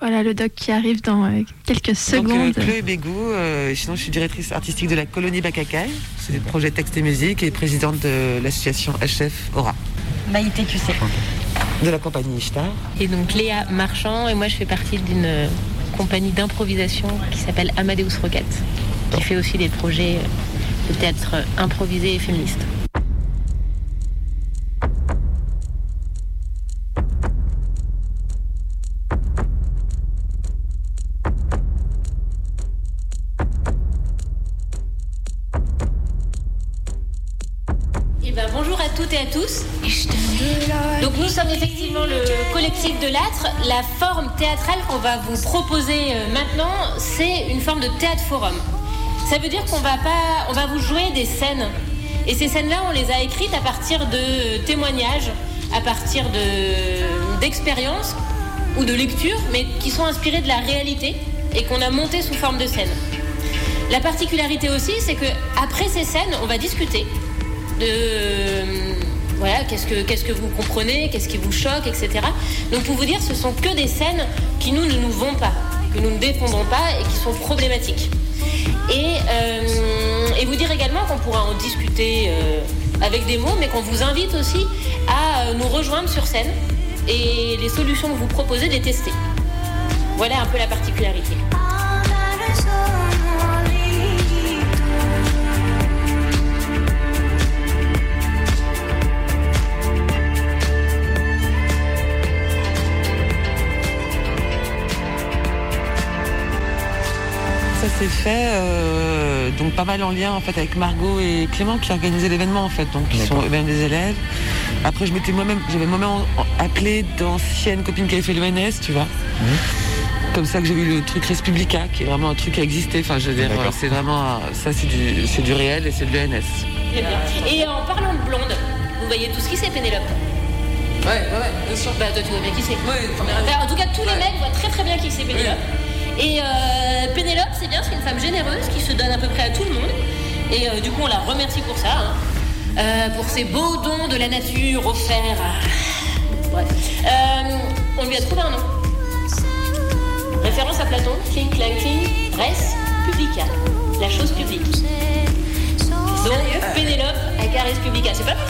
Voilà le doc qui arrive dans euh, quelques secondes. Donc, euh, Chloé Bégou, euh, sinon je suis directrice artistique de la colonie Bacacaï, c'est le projet texte et musique et présidente de l'association HF Aura. Maïté, tu sais. De la compagnie Ishtar. Et donc Léa Marchand, et moi je fais partie d'une euh, compagnie d'improvisation qui s'appelle Amadeus Rocket, qui fait aussi des projets euh, de théâtre improvisé et féministe. La forme théâtrale qu'on va vous proposer euh, maintenant, c'est une forme de théâtre forum. Ça veut dire qu'on va pas, on va vous jouer des scènes. Et ces scènes-là, on les a écrites à partir de témoignages, à partir de d'expériences ou de lectures, mais qui sont inspirées de la réalité et qu'on a montées sous forme de scènes. La particularité aussi, c'est que après ces scènes, on va discuter de voilà qu'est-ce que vous comprenez, qu'est-ce qui vous choque, etc. Donc pour vous dire, ce sont que des scènes qui nous ne nous vont pas, que nous ne défendons pas et qui sont problématiques. Et, euh, vous dire également qu'on pourra en discuter euh, avec des mots, mais qu'on vous invite aussi à euh, nous rejoindre sur scène et les solutions que vous proposez, les tester. Voilà un peu la particularité. Fait euh, donc pas mal en lien en fait avec Margot et Clément qui organisaient l'événement en fait, donc ils sont eux-mêmes des élèves. Après je m'étais moi-même, j'avais moi-même appelé d'anciennes copines qui avaient fait l'ENS, tu vois. Comme ça que j'ai vu le truc Respublica, qui est vraiment un truc qui a existé. Enfin, je veux dire, c'est vraiment, ça c'est du, c'est du réel et c'est de l'ENS. Bien. Et en parlant de blonde, vous voyez tout ce qui c'est Pénélope? Ouais, ouais, bien sûr. Bah toi tu vois bien qui c'est. Ouais, Enfin, en tout cas tous les mecs voient très très bien qui c'est Pénélope. Et euh, Pénélope c'est bien, c'est une femme généreuse qui se donne à peu près à tout le monde. Et euh, du coup on la remercie pour ça, hein. Euh, pour ses beaux dons de la nature offerts. Bref. Euh, on lui a trouvé un nom. Référence à Platon, Clean Clanking, Res Publica, la chose publique. Donc Pénélope à Res Publica, c'est pas mal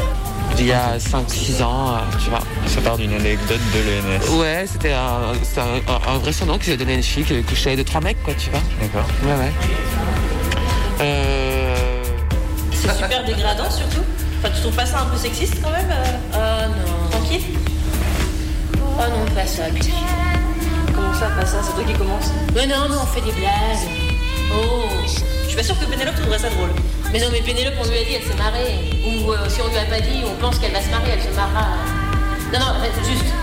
Il y a 5-6 ans, euh, tu vois. Ça part d'une anecdote de l'ENS. Ouais, c'était un, c'était un, un- vrai surnom que j'ai donné à une fille qui avait couché avec deux, trois mecs, quoi, tu vois. D'accord. Ouais, ouais. Euh... C'est super dégradant surtout. Enfin, tu trouves pas ça un peu sexiste quand même euh, Oh non. Tranquille Oh non, pas ça. Comment ça, pas ça? C'est toi qui commence. Mais non, mais on fait des blagues. Oh. Je suis pas sûre que Pénélope trouverait ça drôle. Mais non, mais Pénélope, on lui a dit, elle s'est marrée. Ou euh, si on lui a pas dit, on pense qu'elle va se marrer, elle se marrera. Non, non, juste.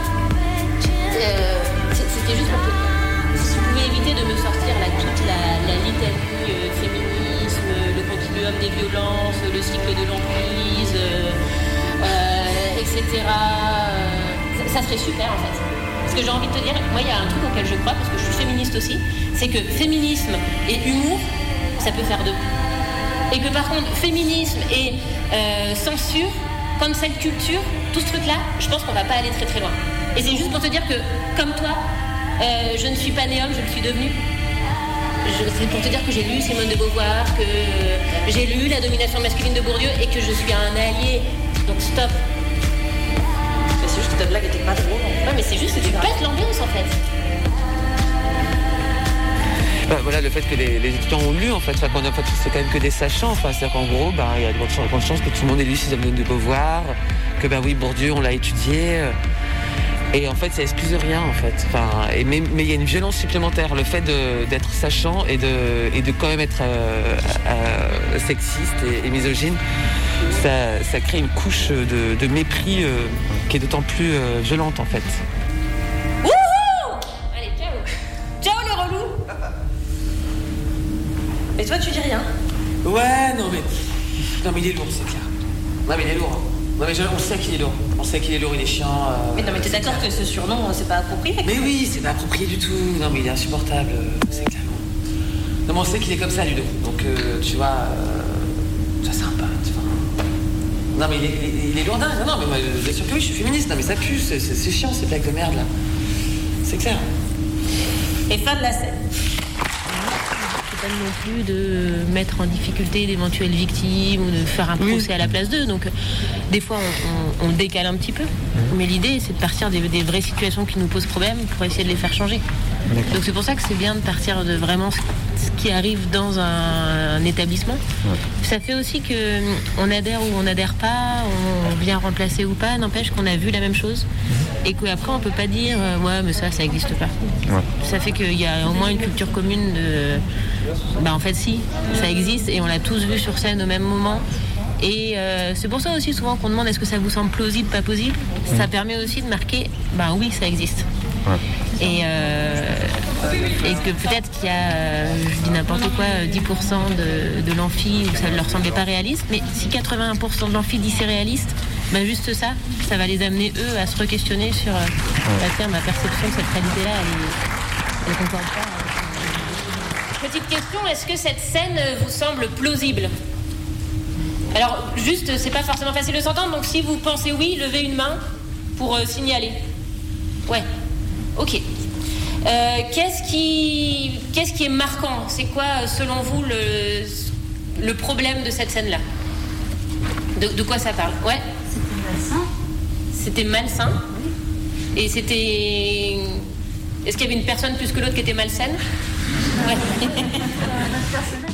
Euh, C'était juste pour dire. Si vous pouvez éviter de me sortir toute la, la litanie euh, féminisme, le continuum des violences, le cycle de l'emprise, etc. ça, ça serait super en fait. Parce que j'ai envie de te dire, moi il y a un truc auquel je crois, parce que je suis féministe aussi, c'est que féminisme et humour, ça peut faire deux. Et que par contre, féminisme et euh, censure, comme cette culture, tout ce truc-là, je pense qu'on va pas aller très très loin. Et c'est juste pour te dire que, comme toi, euh, je ne suis pas née homme, je le suis devenue. Je- C'est pour te dire que j'ai lu Simone de Beauvoir, que j'ai lu La domination masculine de Bourdieu et que je suis un allié. Donc stop. Mais c'est juste que ta blague était pas drôle. Ouais, mais c'est juste que tu pètes l'ambiance en fait. Bah, voilà, le fait que les, étudiants ont lu, en fait, qu'on a- c'est quand même que des sachants. Enfin, c'est-à-dire qu'en gros, bah, il y a de grandes chances, que tout le monde ait lu Simone de Beauvoir, que ben oui, Bourdieu, on l'a étudié. Et en fait, ça excuse rien, en fait. Enfin, et mais il y a une violence supplémentaire. Le fait d'être sachant et de, et de quand même être euh, euh, sexiste et, misogyne, ça, ça crée une couche de, mépris euh, qui est d'autant plus violente, en fait. Toi, tu dis rien Ouais, non mais. Non mais il est lourd, c'est clair. Non mais il est lourd. hein. Non mais je- on sait qu'il est lourd. On sait qu'il est lourd, il est chiant. euh, Mais non, mais t'es d'accord que ce surnom, c'est pas approprié Mais oui, c'est pas approprié du tout. Non mais il est insupportable, euh, c'est clair. Non mais on sait qu'il est comme ça, Ludo. Donc euh, tu vois, euh, c'est sympa, tu vois. Non mais il est, il est- il est lourdin. Non, non mais moi, bien sûr que oui, je suis féministe. Non mais ça pue, c'est chiant ces blagues de merde là. C'est clair. Et fin de la scène. Non plus de mettre en difficulté d'éventuelles victimes ou de faire un procès à la place d'eux. Donc, euh, des fois, on, on- on décale un petit peu. Mais l'idée, c'est de partir des, des vraies situations qui nous posent problème pour essayer de les faire changer. Donc, c'est pour ça que c'est bien de partir de vraiment qui arrive dans un, un établissement. Ça fait aussi que hum, on adhère ou on n'adhère pas, on vient remplacer ou pas, n'empêche qu'on a vu la même chose et qu'après on peut pas dire euh, ouais mais ça ça n'existe pas. Ça fait qu'il y a au moins une culture commune de bah en fait si ça existe et on l'a tous vu sur scène au même moment. Et euh, c'est pour ça aussi souvent qu'on demande est-ce que ça vous semble plausible, pas plausible? Ça permet aussi de marquer bah oui ça existe. Et, euh, et que peut-être qu'il y a, euh, je dis n'importe quoi, euh, 10% de, de l'amphi où ça ne leur semblait pas réaliste, mais si 81% de l'amphi dit c'est réaliste, bah juste ça, ça va les amener eux à se re-questionner sur euh, bah, tiens, ma perception de cette réalité-là, elle, elle concorde pas. Petite question, est-ce que cette scène euh, vous semble plausible? Alors, juste, c'est pas forcément facile de s'entendre, donc si vous pensez oui, levez une main pour euh, signaler. Ouais, ok. Euh, qu'est-ce qui, qu'est-ce qui est marquant? C'est quoi, euh, selon vous, le, le problème de cette scène-là? De, de quoi ça parle? Ouais. C'était malsain. Et c'était. Est-ce qu'il y avait une personne plus que l'autre qui était malsaine? Ouais.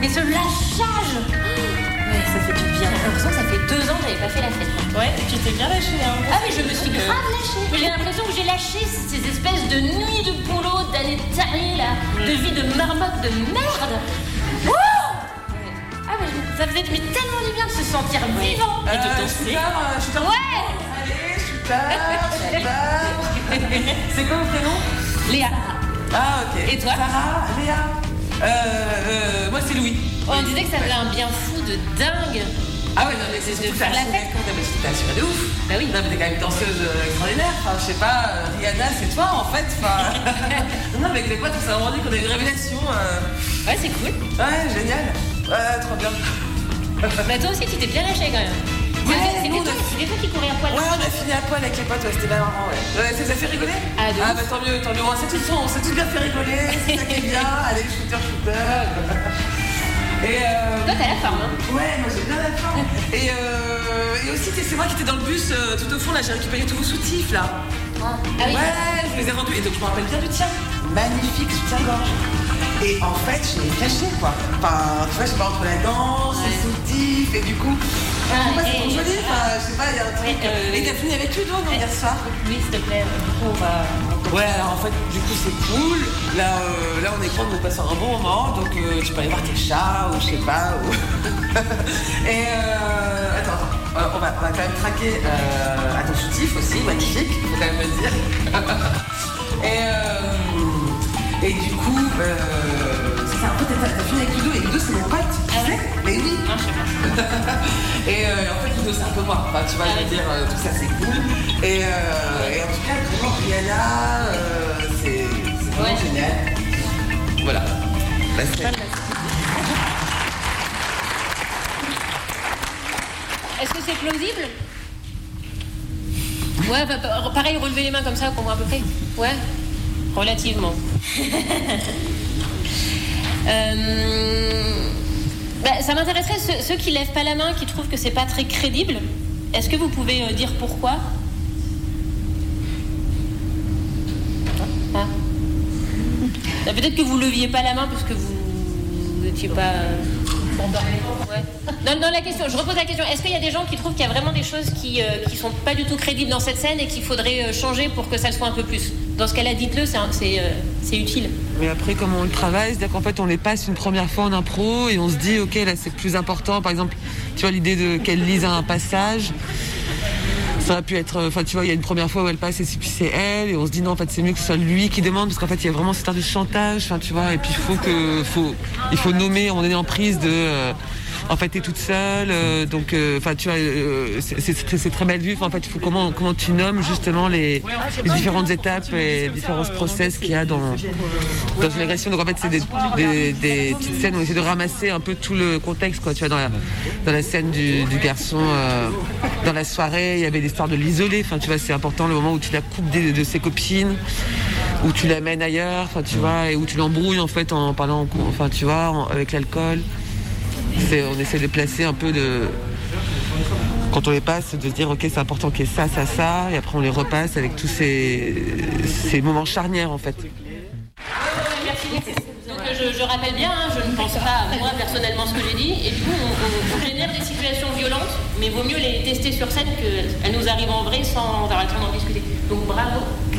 Mais ce lâchage Ouais, ça fait du bien. J'ai l'impression que ça fait deux ans que j'avais pas fait la fête. Ouais, tu t'es bien lâché, hein. Ah, mais je me suis grave lâchée. Mais j'ai l'impression que j'ai lâché ces espèces de nuits de boulot, d'années tarées, là, de vie de marmotte de merde. Wouh ah, mais je- ça faisait mais tellement du bien de se sentir vivant et de danser. Ouais Allez, super, super. C'est quoi vos prénoms Léa, Ah, ok. Et toi? Sarah, Léa. Euh, euh, moi, c'est Louis. on disait que ça faisait un bien fou de dingue. Ah ouais, non, mais c'est de faire la fête. Quand c'était assuré de ouf. Bah oui. Non, mais t'es quand même danseuse euh, extraordinaire. Enfin, je sais pas, euh, Rihanna, c'est toi en fait. Enfin, non, mais avec les potes, on s'est dit qu'on a une révélation. euh, Ouais, c'est cool. Ouais, génial. Ouais, trop bien. Bah, toi aussi, tu t'es bien lâché quand même. Ouais, nous, on toi, a- c'était toi qui courais à poil. Ouais, on a fini à poil avec les potes, ouais, c'était bien marrant, ouais. Ouais, ça, fait rigoler Ah, de bah tant mieux, tant mieux. On s'est tous, on s'est tous bien fait rigoler, c'est ça qui est bien. Allez, shooter, shooter. Et euh... Toi, t'as la forme, hein. Ouais, moi j'ai bien la forme. Et, euh, et aussi, c'est moi qui étais dans le bus euh, tout au fond, là, j'ai récupéré tous vos soutifs, là. Ah oui. Ouais, je les ai rendus. Et donc, je me rappelle bien du tien. Magnifique soutien-gorge. Et en fait, je l'ai caché, quoi. Enfin, tu vois, je sais pas, entre la danse, les soutifs, et du coup. Ah, je sais pas, c'est et- trop joli. Enfin, je sais pas, il y a un truc. Et, euh, Et t'as fini avec Ludo, non, hier soir Oui, s'il te plaît. Du coup, on va. Ouais, alors en fait, du coup, c'est cool. Là, euh, là on est content de passer un bon moment. Donc, euh, tu peux aller voir tes chats ou je sais pas. ou- Et euh, attends, attends. Euh, on, va, on va quand même traquer euh, à ton soutif aussi, magnifique, faut quand même le dire. et, euh, et du coup, euh, c'est en fait, t'as fini avec Ludo et Ludo, c'est mon pote. Tu sais Mais oui. Non, je sais pas. Et euh, en fait, Ludo, c'est un peu moi. Enfin, tu vois, je veux dire, euh, tout ça, c'est cool. Et, euh, et en tout cas, vraiment, Rihanna, euh, c'est c'est vraiment Ouais. génial. Voilà. Bah, Est-ce que c'est plausible? Ouais, bah, bah, pareil, relevez les mains comme ça, qu'on voit à peu près. Ouais, relativement. Euh, bah, ça m'intéresserait ceux, ceux qui lèvent pas la main, qui trouvent que c'est pas très crédible. Est-ce que vous pouvez euh, dire pourquoi? Ah. Peut-être que vous leviez pas la main parce que vous n'étiez pas. Ouais. Dans, dans la question, je repose la question. Est-ce qu'il y a des gens qui trouvent qu'il y a vraiment des choses qui, euh, qui sont pas du tout crédibles dans cette scène et qu'il faudrait euh, changer pour que ça soit un peu plus? Dans ce cas-là, dites-le, euh, c'est utile. Mais après, comment on le travaille, c'est-à-dire qu'en fait, on les passe une première fois en impro et on se dit, ok, là, c'est plus important. Par exemple, tu vois, l'idée de qu'elle lise un passage. Ça aurait pu être, enfin tu vois, il y a une première fois où elle passe et puis c'est elle et on se dit non en fait c'est mieux que ce soit lui qui demande parce qu'en fait il y a vraiment cette histoire de chantage, tu vois, et puis il faut que, faut, il faut nommer, on est en prise de, euh, en fait, t'es toute seule. euh, donc, euh, tu vois, euh, c'est- très, mal vu. En fait, faut comment, tu nommes justement les, différentes étapes et les différents process qu'il y a dans, dans une agression. Donc, en fait, c'est des, petites scènes où on essaie de ramasser un peu tout le contexte, quoi. Tu vois, dans la, scène du, garçon, dans la soirée, il y avait l'histoire de l'isoler. Enfin, tu vois, c'est important le moment où tu la coupes de ses copines où tu l'amènes ailleurs, tu vois, et où tu l'embrouilles en fait en parlant, enfin tu vois, avec l'alcool. C'est, on essaie de placer un peu de, quand on les passe, de se dire ok c'est important qu'il y ait ça, ça, ça, et après on les repasse avec tous ces, ces moments charnières en fait. Merci beaucoup. Donc je, je rappelle bien, hein, je ne pense pas moi personnellement ce que j'ai dit, et du coup on, on- on génère des situations violentes, mais vaut mieux les tester sur scène qu'elles nous arrivent en vrai sans avoir le temps d'en discuter. Donc bravo.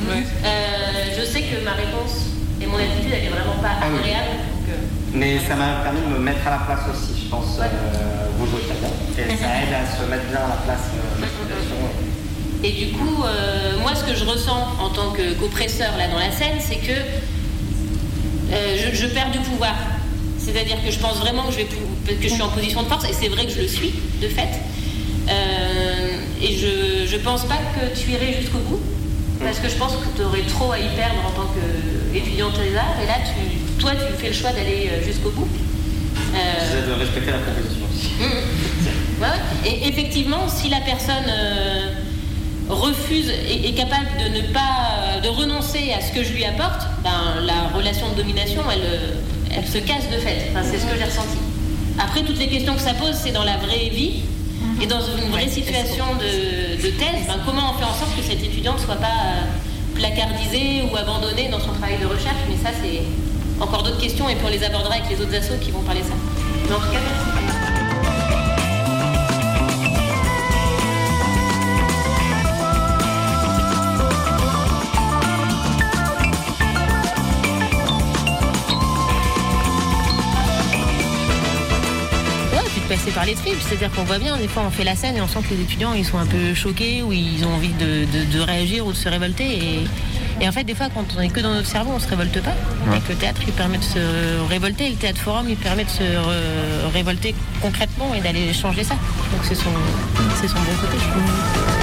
Euh, je sais que ma réponse et mon attitude elle est vraiment pas Ah oui. agréable. Mais ça m'a permis de me mettre à la place aussi, je pense. Ouais. euh, vous jouez très bien. Et ça aide à se mettre bien à la place euh, la. Et du coup, euh, moi, ce que je ressens en tant que- qu'oppresseur là dans la scène, c'est que euh, je, je perds du pouvoir. C'est-à-dire que je pense vraiment que je, vais que je suis en position de force, et c'est vrai que je le suis, de fait. Et je, je pense pas que tu irais jusqu'au bout, parce que je pense que tu aurais trop à y perdre en tant qu'étudiante des arts, et là, tu, toi, tu fais le choix d'aller euh, jusqu'au bout. Euh, J'essaie de respecter la proposition aussi. Ouais. Et effectivement, si la personne euh, refuse et est capable de ne pas, de renoncer à ce que je lui apporte, ben, la relation de domination, elle, euh, elle se casse de fait. Enfin, c'est ce que j'ai ressenti. Après, toutes les questions que ça pose, c'est dans la vraie vie et dans une vraie situation de, de thèse. ben, comment on fait en sorte que cette étudiante ne soit pas euh, placardisée ou abandonnée dans son travail de recherche c'est encore d'autres questions et puis on les abordera avec les autres assos qui vont parler ça. Passer par les tripes, c'est-à-dire qu'on voit bien, des fois on fait la scène et on sent que les étudiants ils sont un peu choqués ou ils ont envie de, de- de réagir ou de se révolter. Et, et en fait, des fois, quand on est que dans notre cerveau, on se révolte pas. Et que le théâtre, il permet de se révolter. Et le théâtre forum, il permet de se révolter concrètement et d'aller changer ça. Donc c'est son, c'est son bon côté, je trouve.